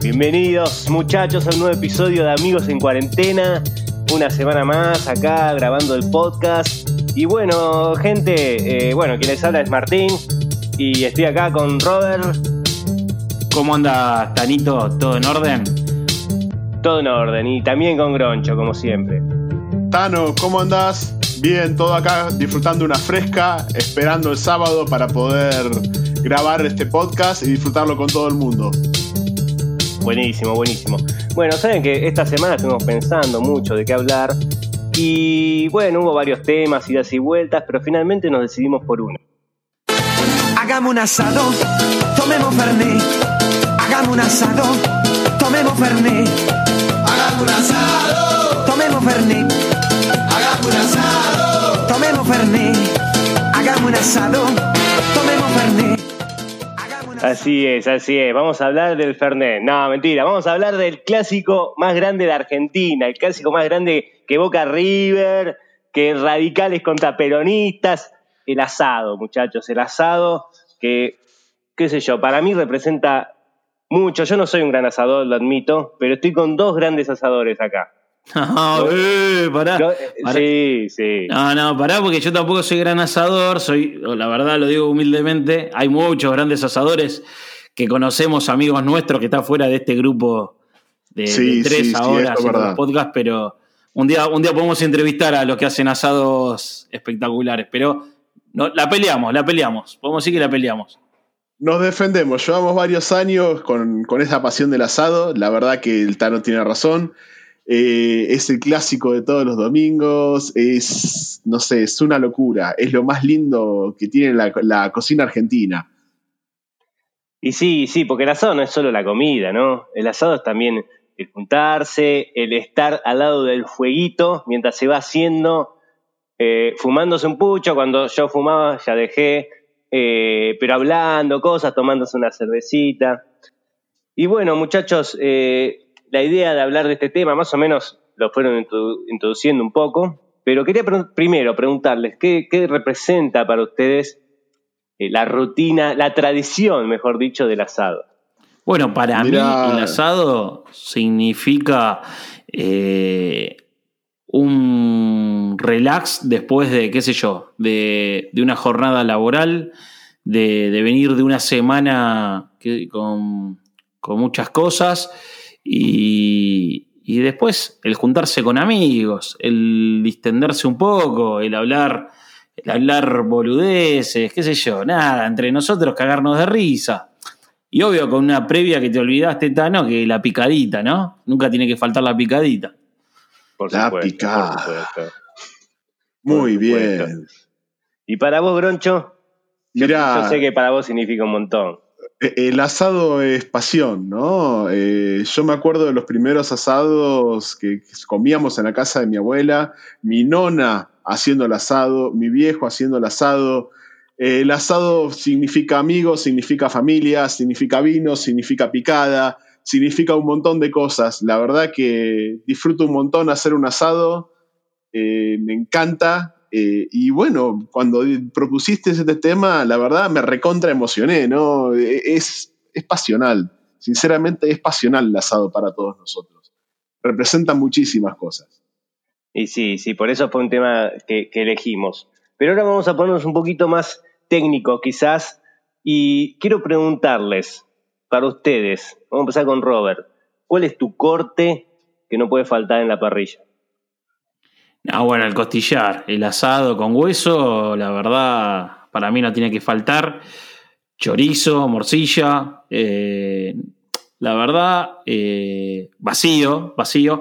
Bienvenidos muchachos a un nuevo episodio de Amigos en Cuarentena. Una semana más acá grabando el podcast. Y bueno, gente, eh, bueno, quien les habla es Martín. Y estoy acá con Robert. ¿Cómo anda, Tanito? ¿Todo en orden? Todo en orden. Y también con Groncho, como siempre. Tano, ¿cómo andás? Bien, todo acá disfrutando una fresca, esperando el sábado para poder grabar este podcast y disfrutarlo con todo el mundo. Buenísimo, buenísimo. Bueno, saben que esta semana estuvimos pensando mucho de qué hablar y bueno, hubo varios temas, idas y vueltas, pero finalmente nos decidimos por uno. Hagamos un asado, tomemos fernet. Hagamos un asado, tomemos fernet. Hagamos un asado, Tomemos fernet, hagamos un asado, tomemos fernet. Hagamos un asado, Así es, así es. Vamos a hablar del Fernet. No, mentira. Vamos a hablar del clásico más grande de Argentina. El clásico más grande que Boca River, que radicales contra peronistas. El asado, muchachos. El asado que, qué sé yo, para mí representa mucho. Yo no soy un gran asador, lo admito, pero estoy con dos grandes asadores acá. No, eh, pará. Yo- Pará. sí, sí. No, no, pará, porque yo tampoco soy gran asador, soy, la verdad lo digo humildemente, hay muchos grandes asadores que conocemos, amigos nuestros, que están fuera de este grupo de, Sí, de tres sí, ahora haciendo podcasts, pero un día, un día podemos entrevistar a los que hacen asados espectaculares, pero no, la peleamos, la peleamos, podemos decir que la peleamos. Nos defendemos, llevamos varios años con, con esa pasión del asado. La verdad que el Tano tiene razón. Eh, es el clásico de todos los domingos. Es, no sé, es una locura. Es lo más lindo que tiene la, cocina argentina. Y sí, sí, porque el asado no es solo la comida, ¿no? El asado es también el juntarse, el estar al lado del fueguito mientras se va haciendo, eh, fumándose un pucho, cuando yo fumaba ya dejé, eh, pero hablando cosas, tomándose una cervecita. Y bueno, muchachos, eh, la idea de hablar de este tema más o menos lo fueron introdu- introduciendo un poco, pero quería pre- primero preguntarles, ¿qué, qué representa para ustedes eh, la rutina, la tradición, mejor dicho, del asado? Bueno, para Mirá. mí el asado significa eh, un relax después de, qué sé yo, de, de una jornada laboral, de, de venir de una semana que- con, con muchas cosas y, y después el juntarse con amigos, el distenderse un poco, el hablar, el hablar boludeces, qué sé yo, nada, entre nosotros cagarnos de risa. Y obvio, con una previa que te olvidaste, Tano, que la picadita, ¿no? Nunca tiene que faltar la picadita. Por La supuesto, picada. por supuesto. Muy Por supuesto. bien. ¿Y para vos, Groncho? Yo, yo sé que para vos significa un montón. Eh, El asado es pasión, ¿no? Eh, yo me acuerdo de los primeros asados que, comíamos en la casa de mi abuela, mi nona haciendo el asado, mi viejo haciendo el asado. Eh, el asado significa amigos, significa familia, significa vino, significa picada, significa un montón de cosas. La verdad que disfruto un montón hacer un asado, eh, me encanta. Eh, y bueno, cuando propusiste este tema, la verdad me recontra emocioné, ¿no? Eh, Es, es pasional, sinceramente es pasional el asado para todos nosotros. Representa muchísimas cosas. Y sí, sí, por eso fue un tema que, que elegimos. Pero ahora vamos a ponernos un poquito más técnicos, quizás. Y quiero preguntarles, para ustedes, vamos a empezar con Robert, ¿cuál es tu corte que no puede faltar en la parrilla? Ah, bueno, el costillar, el asado con hueso, la verdad, para mí no tiene que faltar. Chorizo, morcilla, eh, la verdad, eh, vacío, vacío.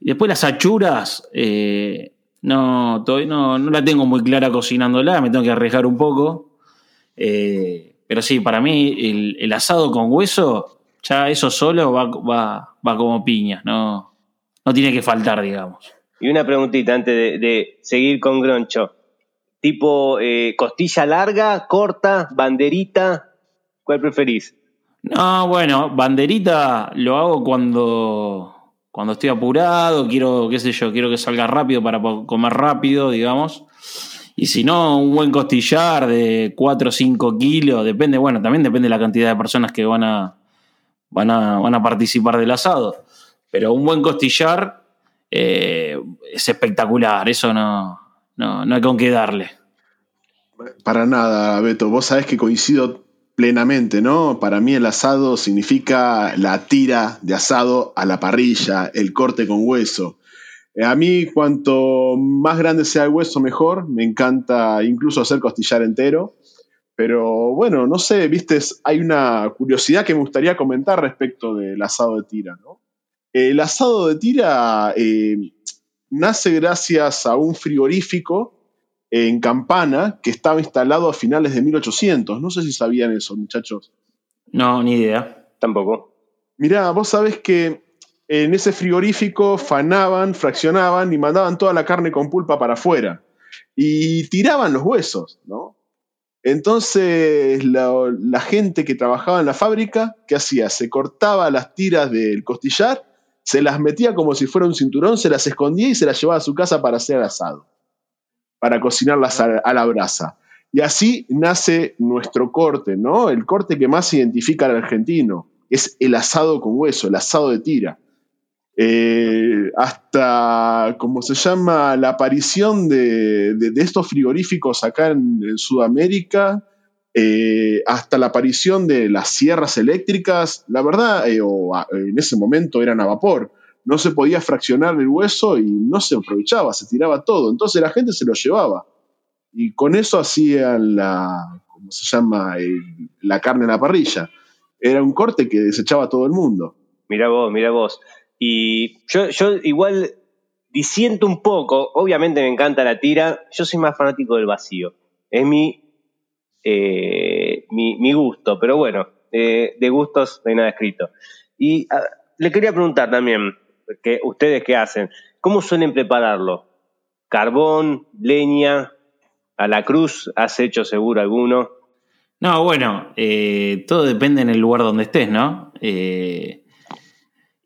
Después las achuras, eh, no, todavía no, no la tengo muy clara cocinándola, me tengo que arriesgar un poco. Pero sí, para mí el, el asado con hueso, ya eso solo va, va, va como piña, no, no tiene que faltar, digamos. Y una preguntita antes de, de seguir con Groncho. Tipo eh, costilla larga, corta, banderita, ¿cuál preferís? No, bueno, banderita lo hago cuando, cuando estoy apurado, quiero, qué sé yo, quiero que salga rápido para comer rápido, digamos. Y si no, un buen costillar de 4 o 5 kilos, depende, bueno, también depende de la cantidad de personas que van a, van a, van a participar del asado. Pero un buen costillar eh, es espectacular, eso no, no, no hay con qué darle. Para nada, Beto. Vos sabés que coincido plenamente, ¿no? Para mí el asado significa la tira de asado a la parrilla, el corte con hueso. Eh, A mí, cuanto más grande sea el hueso, mejor. Me encanta incluso hacer costillar entero. Pero bueno, no sé, viste, hay una curiosidad que me gustaría comentar respecto del asado de tira, ¿no? El asado de tira eh, nace gracias a un frigorífico en Campana que estaba instalado a finales de 1800. No sé si sabían eso, muchachos. No, ni idea. Tampoco. Mirá, vos sabés que en ese frigorífico fanaban, fraccionaban y mandaban toda la carne con pulpa para afuera. Y tiraban los huesos, ¿no? Entonces la, la gente que trabajaba en la fábrica, ¿qué hacía? Se cortaba las tiras del costillar, se las metía como si fuera un cinturón, se las escondía y se las llevaba a su casa para hacer asado, para cocinarlas a, la brasa. Y así nace nuestro corte, ¿no? El corte que más identifica al argentino es el asado con hueso, el asado de tira. Eh, hasta, ¿cómo se llama? La aparición de, de- estos frigoríficos acá en Sudamérica, eh, hasta la aparición de las sierras eléctricas, la verdad, eh, o a- en ese momento eran a vapor. No se podía fraccionar el hueso y no se aprovechaba, se tiraba todo. Entonces la gente se lo llevaba. Y con eso hacían la, ¿cómo se llama? La carne en la parrilla. Era un corte que desechaba todo el mundo. Mirá vos, mirá vos. Y yo, yo igual disiento un poco, obviamente me encanta la tira, yo soy más fanático del vacío. Es mi, eh, mi, gusto, pero bueno, eh, de gustos no hay nada escrito. Y ah, le quería preguntar también, que ustedes qué hacen, ¿cómo suelen prepararlo? ¿Carbón, leña, a la cruz? ¿Has hecho seguro alguno? No, bueno, eh, todo depende en el lugar donde estés, ¿no?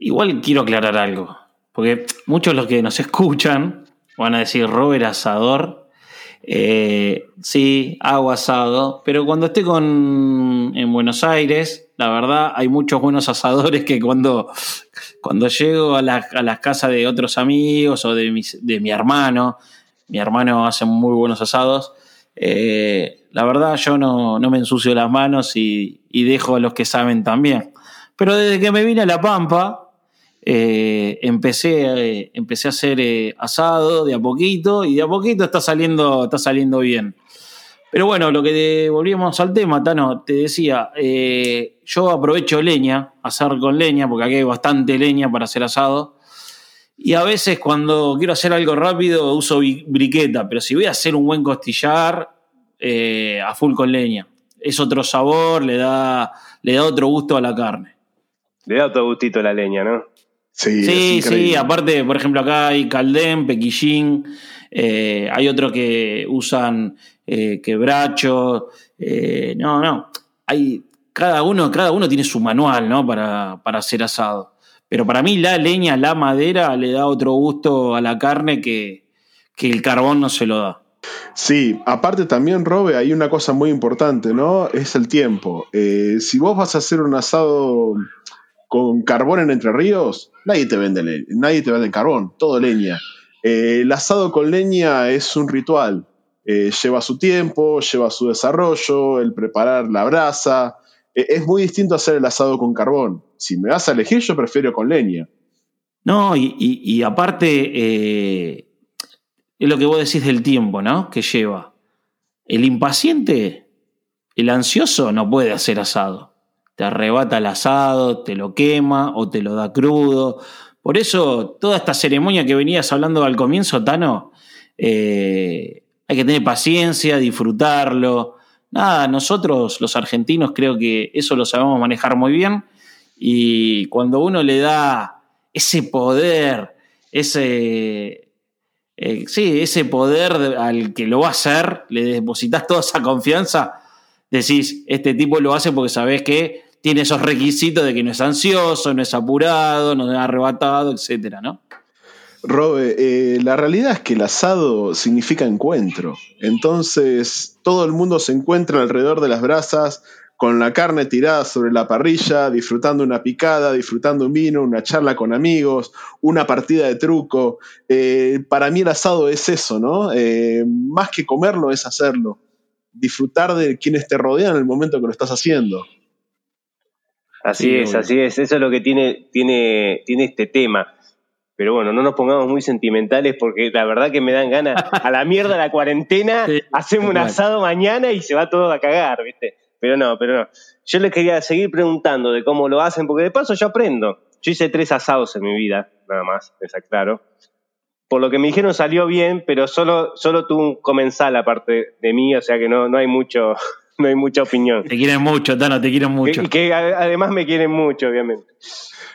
Igual quiero aclarar algo, porque muchos de los que nos escuchan van a decir Robert Asador. Eh, sí, hago asado, pero cuando esté con, en Buenos Aires, la verdad hay muchos buenos asadores que cuando, cuando llego a, la- a las casas de otros amigos o de, mis- de mi hermano, mi hermano hace muy buenos asados, eh, la verdad yo no, no me ensucio las manos y, y dejo a los que saben también. Pero desde que me vine a La Pampa, eh, empecé, eh, empecé a hacer eh, asado de a poquito y de a poquito está saliendo, está saliendo bien. Pero bueno, lo que de- volvíamos al tema, Tano, te decía, yo aprovecho leña, hacer con leña, porque aquí hay bastante leña para hacer asado. Y a veces cuando quiero hacer algo rápido uso briqueta, pero si voy a hacer un buen costillar, a full con leña. Es otro sabor, le da, le da otro gusto a la carne. Le da otro gustito a la leña, ¿no? Sí, Sí, aparte, por ejemplo, acá hay caldén, pequillín, eh, hay otro que usan eh, quebracho, eh, no, no, hay, cada uno, cada uno tiene su manual, ¿no? Para, para hacer asado. Pero para mí la leña, la madera, le da otro gusto a la carne que, que el carbón no se lo da. Sí, aparte también, Robe, hay una cosa muy importante, ¿no? Es el tiempo. Eh, si vos vas a hacer un asado con carbón en Entre Ríos, nadie te vende, le- nadie te vende carbón, todo leña. Eh, el asado con leña es un ritual. Eh, lleva su tiempo, lleva su desarrollo, el preparar la brasa. Eh, es muy distinto hacer el asado con carbón. Si me vas a elegir, yo prefiero con leña. No, y, y- aparte, es lo que vos decís del tiempo, ¿no? Que lleva. El impaciente, el ansioso, no puede hacer asado. Te arrebata el asado, te lo quema o te lo da crudo. Por eso, toda esta ceremonia que venías hablando al comienzo, Tano, eh, hay que tener paciencia, disfrutarlo. Nada, nosotros los argentinos creo que eso lo sabemos manejar muy bien. Y cuando uno le da ese poder, ese, eh, sí, ese poder de- al que lo va a hacer, le depositas toda esa confianza, decís, este tipo lo hace porque sabés que tiene esos requisitos de que no es ansioso, no es apurado, no es arrebatado, etcétera, ¿no? Robe, eh, la realidad es que el asado significa encuentro. Entonces, todo el mundo se encuentra alrededor de las brasas, con la carne tirada sobre la parrilla, disfrutando una picada, disfrutando un vino, una charla con amigos, una partida de truco. Eh, para mí el asado es eso, ¿no? Eh, más que comerlo es hacerlo. Disfrutar de quienes te rodean en el momento que lo estás haciendo. Así Sí, es, así es. Eso es lo que tiene, tiene, tiene este tema. Pero bueno, no nos pongamos muy sentimentales porque la verdad que me dan ganas. A la mierda la cuarentena, Sí, hacemos un asado mañana y se va todo a cagar, ¿viste? Pero no, pero no. Yo les quería seguir preguntando de cómo lo hacen, porque de paso yo aprendo. Yo hice tres asados en mi vida, nada más, está claro. Por lo que me dijeron salió bien, pero solo, solo tuvo un comensal aparte de mí, o sea que no, no hay mucho, no hay mucha opinión. Te quieren mucho, Tano, te quieren mucho. Que, que además me quieren mucho, obviamente. No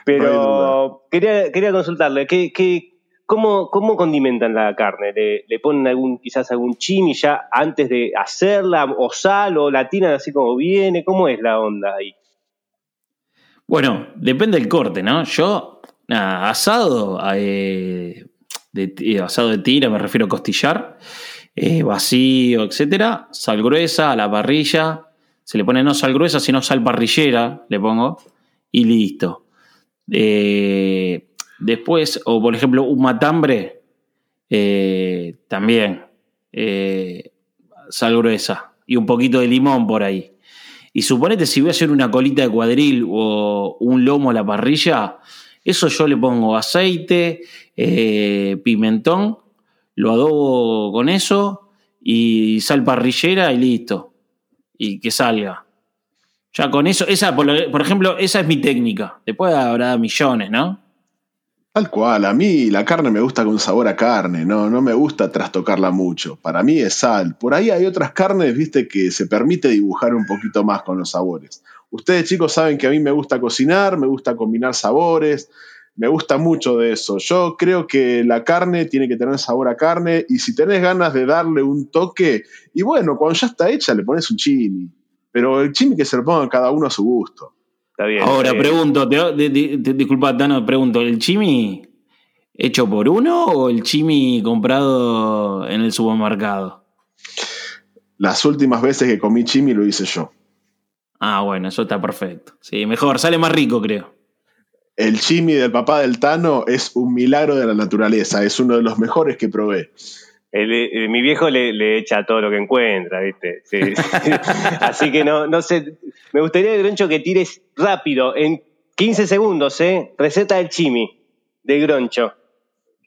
Pero quería, quería consultarle, ¿qué, qué, cómo, ¿cómo condimentan la carne? ¿Le, le ponen algún, quizás algún chimi ya antes de hacerla, o sal, o la tiran así como viene? ¿Cómo es la onda ahí? Bueno, depende del corte, ¿no? Yo, nada, asado, eh, de, eh, asado de tira, me refiero a costillar, eh, vacío, etcétera, sal gruesa a la parrilla, se le pone no sal gruesa, sino sal parrillera, le pongo, y listo. Eh, después, o por ejemplo, un matambre, eh, también, sal gruesa, y un poquito de limón por ahí. Y suponete si voy a hacer una colita de cuadril o un lomo a la parrilla, eso yo le pongo aceite, pimentón, lo adobo con eso y sal parrillera y listo. Y que salga. Ya con eso, esa por, por ejemplo, esa es mi técnica. Después habrá millones, ¿no? Tal cual, a mí la carne me gusta con sabor a carne, no, no me gusta trastocarla mucho. Para mí es sal. Por ahí hay otras carnes, viste, que se permite dibujar un poquito más con los sabores. Ustedes chicos saben que a mí me gusta cocinar, me gusta combinar sabores, me gusta mucho de eso. Yo creo que la carne tiene que tener sabor a carne y si tenés ganas de darle un toque, y bueno, cuando ya está hecha le pones un chimi. Pero el chimi que se lo ponga cada uno a su gusto. Está bien. Ahora pregunto, te, de- disculpa, Tano, pregunto, ¿el chimi hecho por uno o el chimi comprado en el supermercado? Las últimas veces que comí chimi lo hice yo. Ah, bueno, eso está perfecto. Sí, mejor, sale más rico, creo. El chimi del papá del Tano es un milagro de la naturaleza, es uno de los mejores que probé. El- el- mi viejo le, le echa todo lo que encuentra, ¿viste? Sí. Así que no, no sé. Me gustaría, Groncho, que tires rápido, en 15 segundos, ¿eh? Receta del chimi, de Groncho.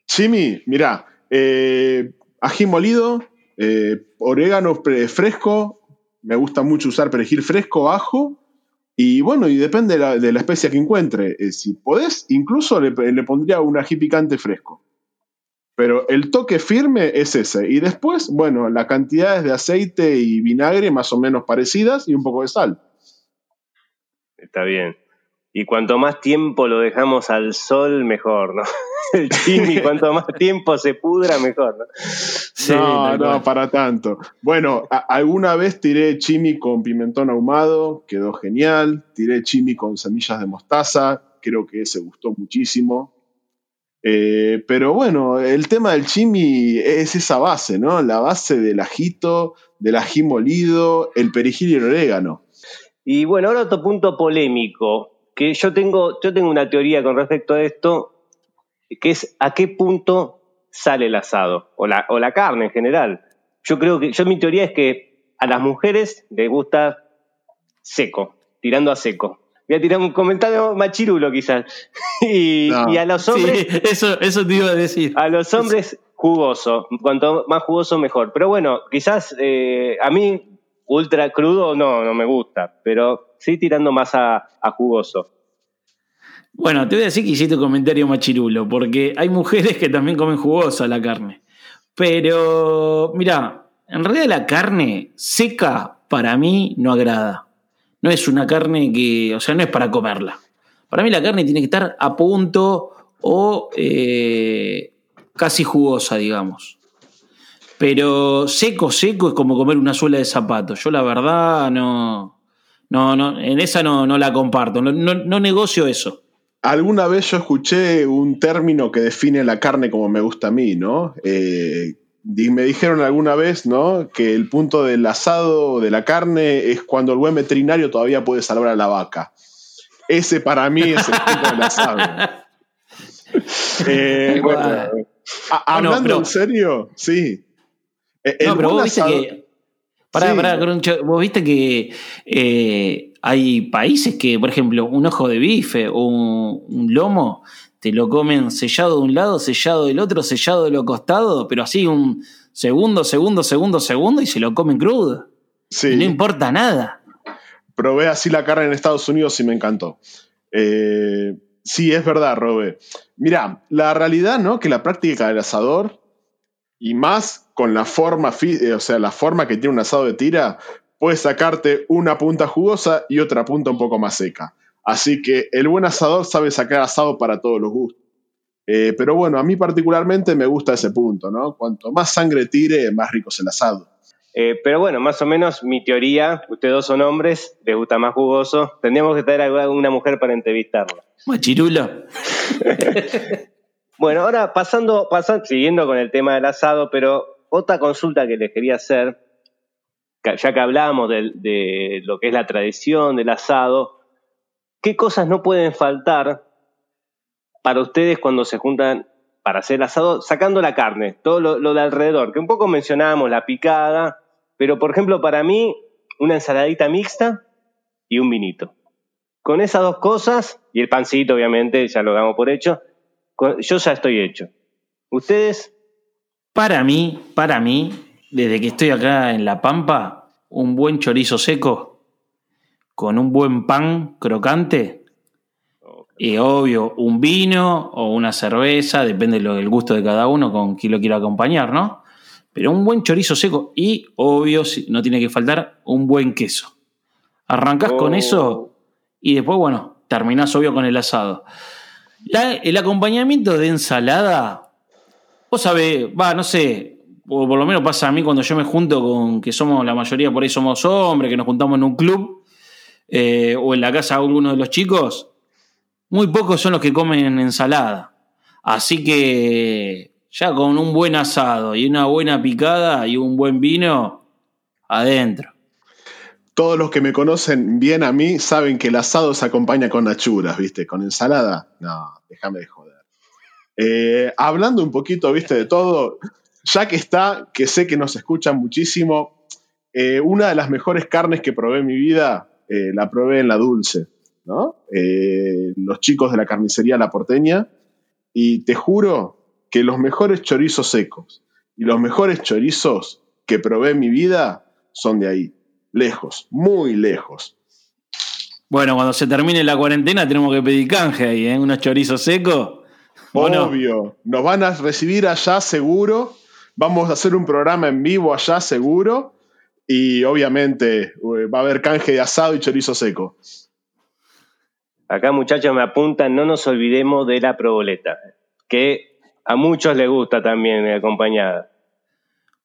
Chimi, mirá, eh, ají molido, eh, orégano fresco, me gusta mucho usar perejil fresco, ajo, y bueno, y depende de la, de la especia que encuentre. Eh, si podés, incluso le, le pondría un ají picante fresco. Pero el toque firme es ese. Y después, bueno, las cantidades de aceite y vinagre más o menos parecidas y un poco de sal. Está bien. Y cuanto más tiempo lo dejamos al sol, mejor, ¿no? El chimi, cuanto más tiempo se pudra, mejor, ¿no? Sí, no, no, para tanto. Bueno, a- alguna vez tiré chimi con pimentón ahumado, quedó genial. Tiré chimi con semillas de mostaza, creo que ese gustó muchísimo. Eh, pero bueno, el tema del chimi es esa base, ¿no? La base del ajito, del ají molido, el perejil y el orégano. Y bueno, ahora otro punto polémico, que yo tengo, yo tengo una teoría con respecto a esto, que es a qué punto sale el asado, o la, o la carne en general. Yo creo que, yo mi teoría es que a las mujeres les gusta seco, tirando a seco. Voy a tirar un comentario machirulo quizás. Y, No. y a los hombres, Sí, eso, eso te iba a decir. a los hombres jugoso, cuanto más jugoso mejor. Pero bueno, quizás eh, a mí ultra crudo no, no me gusta, pero sí tirando más a, a jugoso. Bueno, te voy a decir que hiciste un comentario machirulo, porque hay mujeres que también comen jugosa la carne. Pero, mira, en realidad la carne seca para mí no agrada. No es una carne que, o sea, no es para comerla. Para mí la carne tiene que estar a punto o eh, casi jugosa, digamos. Pero seco, seco es como comer una suela de zapato. Yo la verdad no, no, no en esa no, no la comparto. No, no, no negocio eso. Alguna vez yo escuché un término que define la carne como me gusta a mí, ¿no? Eh, me dijeron alguna vez, ¿no? Que el punto del asado de la carne es cuando el buen veterinario todavía puede salvar a la vaca. Ese para mí es el punto del asado. Eh, Bueno, bueno, a- Bueno, hablando pero- en serio, sí. Eh, el No, pero vos viste que. Pará, Sí. pará, Groncho, vos viste que eh, hay países que, por ejemplo, un ojo de bife o un, un lomo te lo comen sellado de un lado, sellado del otro, sellado de los costados, pero así un segundo, segundo, segundo, segundo y se lo comen crudo. Sí. No importa nada. probé así la carne en Estados Unidos y me encantó. Eh, sí, es verdad, Robe. Mira, la realidad, ¿no? Que la práctica del asador, y más con la forma, eh, o sea, la forma que tiene un asado de tira, puede sacarte una punta jugosa y otra punta un poco más seca. Así que el buen asador sabe sacar asado para todos los gustos. Eh, pero bueno, a mí particularmente me gusta ese punto, ¿no? Cuanto más sangre tire, más rico es el asado. Eh, pero bueno, más o menos mi teoría, ustedes dos son hombres, les gusta más jugoso, tendríamos que traer a una mujer para entrevistarla. Machirulo. Bueno, ahora pasando, siguiendo con el tema del asado, pero otra consulta que les quería hacer, ya que hablamos de, lo que es la tradición del asado, ¿qué cosas no pueden faltar para ustedes cuando se juntan para hacer el asado, sacando la carne, todo lo, lo de alrededor, que un poco mencionábamos la picada, pero por ejemplo para mí una ensaladita mixta y un vinito. Con esas dos cosas, y el pancito obviamente, ya lo damos por hecho, yo ya estoy hecho. ¿Ustedes? Para mí, para mí, desde que estoy acá en La Pampa, un buen chorizo seco con un buen pan crocante. Y obvio, un vino o una cerveza, depende del gusto de cada uno, con quién lo quiera acompañar, ¿no? Pero un buen chorizo seco y, obvio, no tiene que faltar, un buen queso. Arrancás con Oh. eso y después, bueno, terminás obvio con el asado. El acompañamiento de ensalada, Vos sabés, va, no sé, o por lo menos pasa a mí cuando yo me junto con que somos, la mayoría por ahí somos hombres, que nos juntamos en un club eh, o en la casa de alguno de los chicos, muy pocos son los que comen ensalada. Así que ya con un buen asado y una buena picada y un buen vino, adentro. Todos los que me conocen bien a mí saben que el asado se acompaña con achuras, ¿viste? Con ensalada. No, déjame de joder. Eh, hablando un poquito, ¿viste? De todo, ya que está, que sé que nos escuchan muchísimo, eh, una de las mejores carnes que probé en mi vida, eh, la probé en la dulce, ¿no? Los chicos de la carnicería La Porteña, y te juro que los mejores chorizos secos y los mejores chorizos que probé en mi vida son de ahí lejos, muy lejos. Bueno, cuando se termine la cuarentena tenemos que pedir canje ahí, ¿eh? Unos chorizos secos. Obvio, nos van a recibir allá seguro, vamos a hacer un programa en vivo allá seguro y obviamente eh, va a haber canje de asado y chorizo seco. Acá muchachos me apuntan, no nos olvidemos de la proboleta, que a muchos les gusta también eh, acompañada.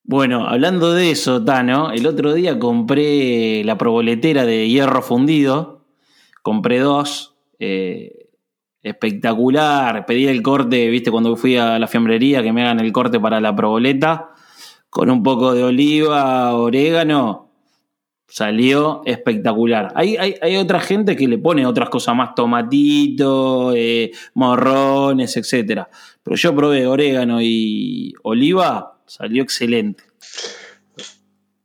Bueno, hablando de eso, Tano, el otro día compré la proboletera de hierro fundido. Compré dos. eh, espectacular. Pedí el corte, viste, cuando fui a la fiambrería que me hagan el corte para la proboleta. Con un poco de oliva, orégano. Salió espectacular. Hay, hay, hay otra gente que le pone otras cosas más, tomatito, eh, morrones, etcétera. Pero yo probé orégano y oliva, salió excelente.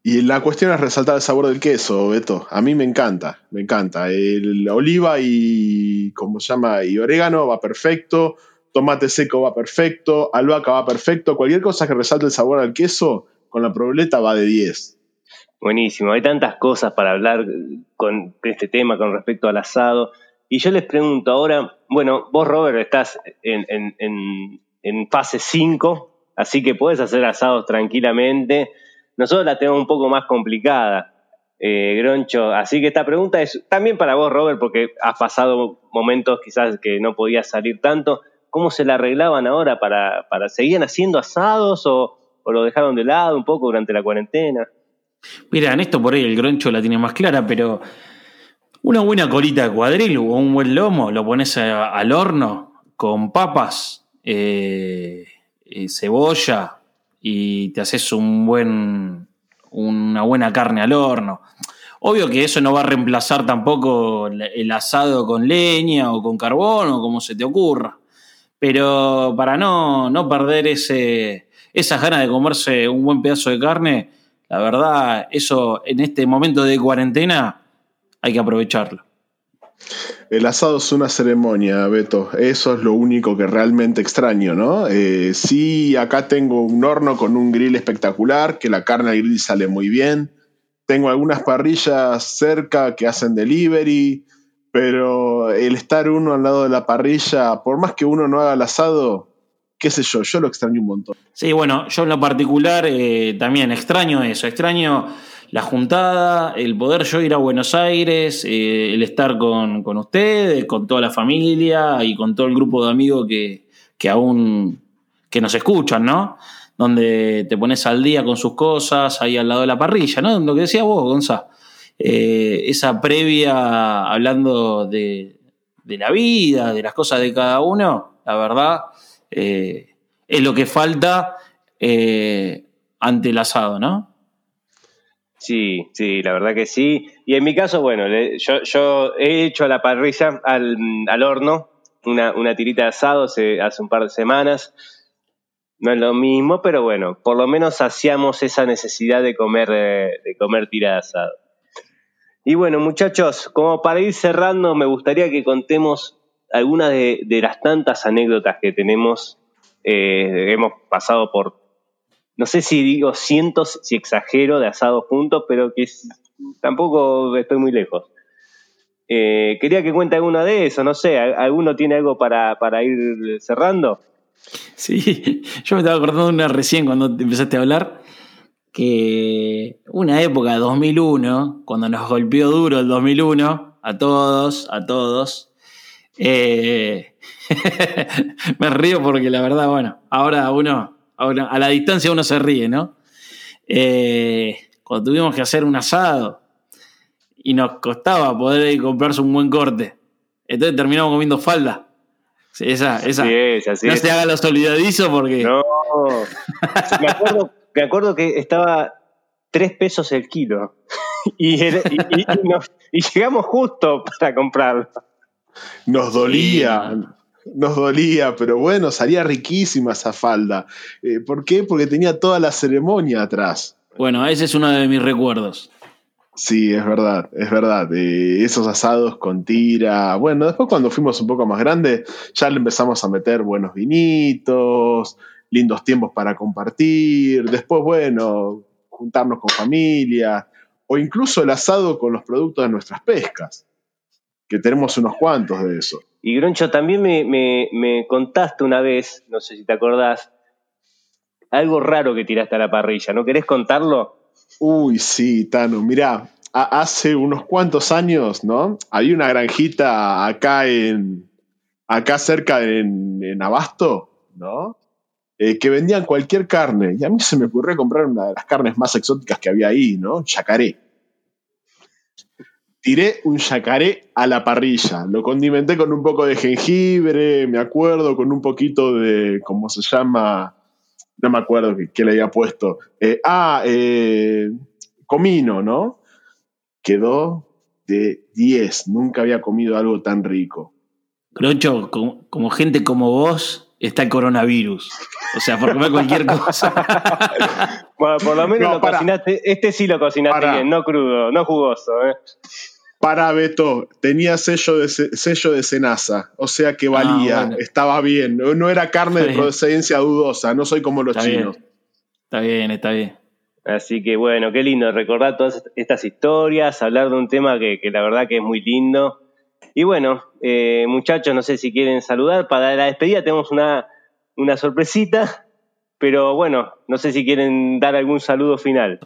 Y la cuestión es resaltar el sabor del queso, Beto. A mí me encanta, me encanta. El oliva y, ¿cómo se llama? Y orégano va perfecto, tomate seco va perfecto, albahaca va perfecto. Cualquier cosa que resalte el sabor al queso, con la proboleta va de 10. Buenísimo, hay tantas cosas para hablar con este tema con respecto al asado. Y yo les pregunto ahora, bueno, vos Robert estás en, en- en- en fase 5, así que puedes hacer asados tranquilamente. Nosotros la tenemos un poco más complicada, eh, Groncho. Así que esta pregunta es también para vos, Robert, porque has pasado momentos quizás que no podías salir tanto. ¿Cómo se la arreglaban ahora para, para seguían haciendo asados o, o lo dejaron de lado un poco durante la cuarentena? Mira, en esto por ahí el groncho la tiene más clara, pero una buena colita de cuadril o un buen lomo, lo pones al horno con papas, eh, eh, cebolla, y te haces un buen, una buena carne al horno. Obvio que eso no va a reemplazar tampoco el asado con leña o con carbón o como se te ocurra. Pero para no, no perder ese, esas ganas de comerse un buen pedazo de carne, la verdad, eso en este momento de cuarentena hay que aprovecharlo. El asado es una ceremonia, Beto. Eso es lo único que realmente extraño, ¿no? Eh, sí, acá tengo un horno con un grill espectacular, que la carne al grill sale muy bien. Tengo algunas parrillas cerca que hacen delivery, pero el estar uno al lado de la parrilla, por más que uno no haga el asado, qué sé yo, yo lo extraño un montón. Sí, bueno, yo en lo particular eh, también extraño eso, extraño la juntada, el poder yo ir a Buenos Aires, eh, el estar con, con, ustedes, con toda la familia y con todo el grupo de amigos que, que aún que nos escuchan, ¿no? Donde te pones al día con sus cosas ahí al lado de la parrilla, ¿no? Lo que decía vos, Gonza. Eh, esa previa hablando de, de, la vida, de las cosas de cada uno, la verdad, eh, es lo que falta eh, ante el asado, ¿no? Sí, sí, la verdad que sí. Y en mi caso, bueno, yo, yo he hecho a la parrilla, al, al horno, una, una, tirita de asado hace, hace un par de semanas. No es lo mismo, pero bueno, por lo menos hacíamos esa necesidad de comer, de comer tira de asado. Y bueno, muchachos, como para ir cerrando, me gustaría que contemos algunas de, de las tantas anécdotas que tenemos. Eh, hemos pasado por no sé si digo cientos, si exagero, de asados juntos, pero que tampoco estoy muy lejos. Eh, quería que cuente alguna de eso, no sé, ¿alguno tiene algo para, para, ir cerrando? Sí, yo me estaba acordando de una recién cuando empezaste a hablar, que una época, 2001, cuando nos golpeó duro el 2001, a todos, a todos, eh, me río porque la verdad, bueno, ahora uno a la distancia uno se ríe, ¿no? Eh, cuando tuvimos que hacer un asado y nos costaba poder comprarse un buen corte. Entonces terminamos comiendo falda. esa, esa. no se haga los olvidadizos porque. No. me, acuerdo, me acuerdo que estaba tres pesos el kilo. Y, y, llegamos justo para comprarlo. Nos dolía. Nos dolía, pero bueno, salía riquísima esa falda. Eh, ¿Por qué? Porque tenía toda la ceremonia atrás. Bueno, ese es uno de mis recuerdos. Sí, es verdad, es verdad. Eh, esos asados con tira. Bueno, después cuando fuimos un poco más grandes, ya le empezamos a meter buenos vinitos, lindos tiempos para compartir. Después, bueno, juntarnos con familia. O incluso el asado con los productos de nuestras pescas. Que tenemos unos cuantos de eso. Y Groncho, también me, contaste una vez, no sé si te acordás, algo raro que tiraste a la parrilla. ¿No querés contarlo? Uy, sí, Tano. Mirá, hace unos cuantos años, ¿no? Había una granjita acá en. acá cerca en, Abasto, ¿no? Eh, que vendían cualquier carne. Y a mí se me ocurrió comprar una de las carnes más exóticas que había ahí, ¿no? Chacaré tiré un yacaré a la parrilla. Lo condimenté con un poco de jengibre, me acuerdo, con un poquito de, ¿cómo se llama? No me acuerdo qué, le había puesto. Eh, ah, eh, comino, ¿no? Quedó de 10. Nunca había comido algo tan rico. Crocho, como, gente como vos, está el coronavirus. O sea, por comer cualquier cosa. bueno, por lo menos lo cocinaste. Este sí lo cocinaste bien, no crudo, no jugoso. ¿eh? Para Beto, tenía sello de, sello de cenaza, o sea que ah, valía, estaba bien. No era carne de procedencia dudosa, no soy como los chinos. Está bien, está bien. Así que bueno, qué lindo recordar todas estas historias, hablar de un tema que, la verdad que es muy lindo. Y bueno, eh, muchachos, no sé si quieren saludar. Para la despedida tenemos una, una sorpresita, pero bueno, no sé si quieren dar algún saludo final.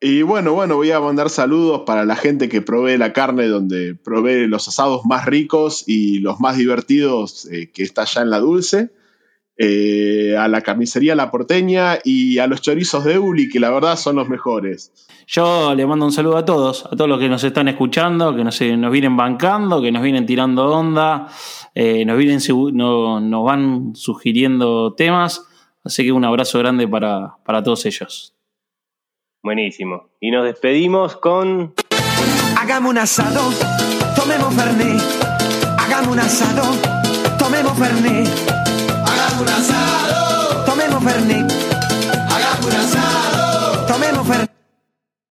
Y bueno, bueno, voy a mandar saludos para la gente que provee la carne, donde provee los asados más ricos y los más divertidos eh, que está allá en la Dulce. Eh, a la carnicería La Porteña y a los chorizos de Uli, que la verdad son los mejores. Yo le mando un saludo a todos, a todos los que nos están escuchando, que nos, nos vienen bancando, que nos vienen tirando onda, eh, nos, vienen, nos van sugiriendo temas. Así que un abrazo grande para, para todos ellos. Buenísimo. Y nos despedimos con. Hagamos un asado, tomemos Fernet. Hagamos un asado, tomemos Fernet. Hagamos un asado, Tomemos Fernet, hagamos un asado. tomemos Fernet.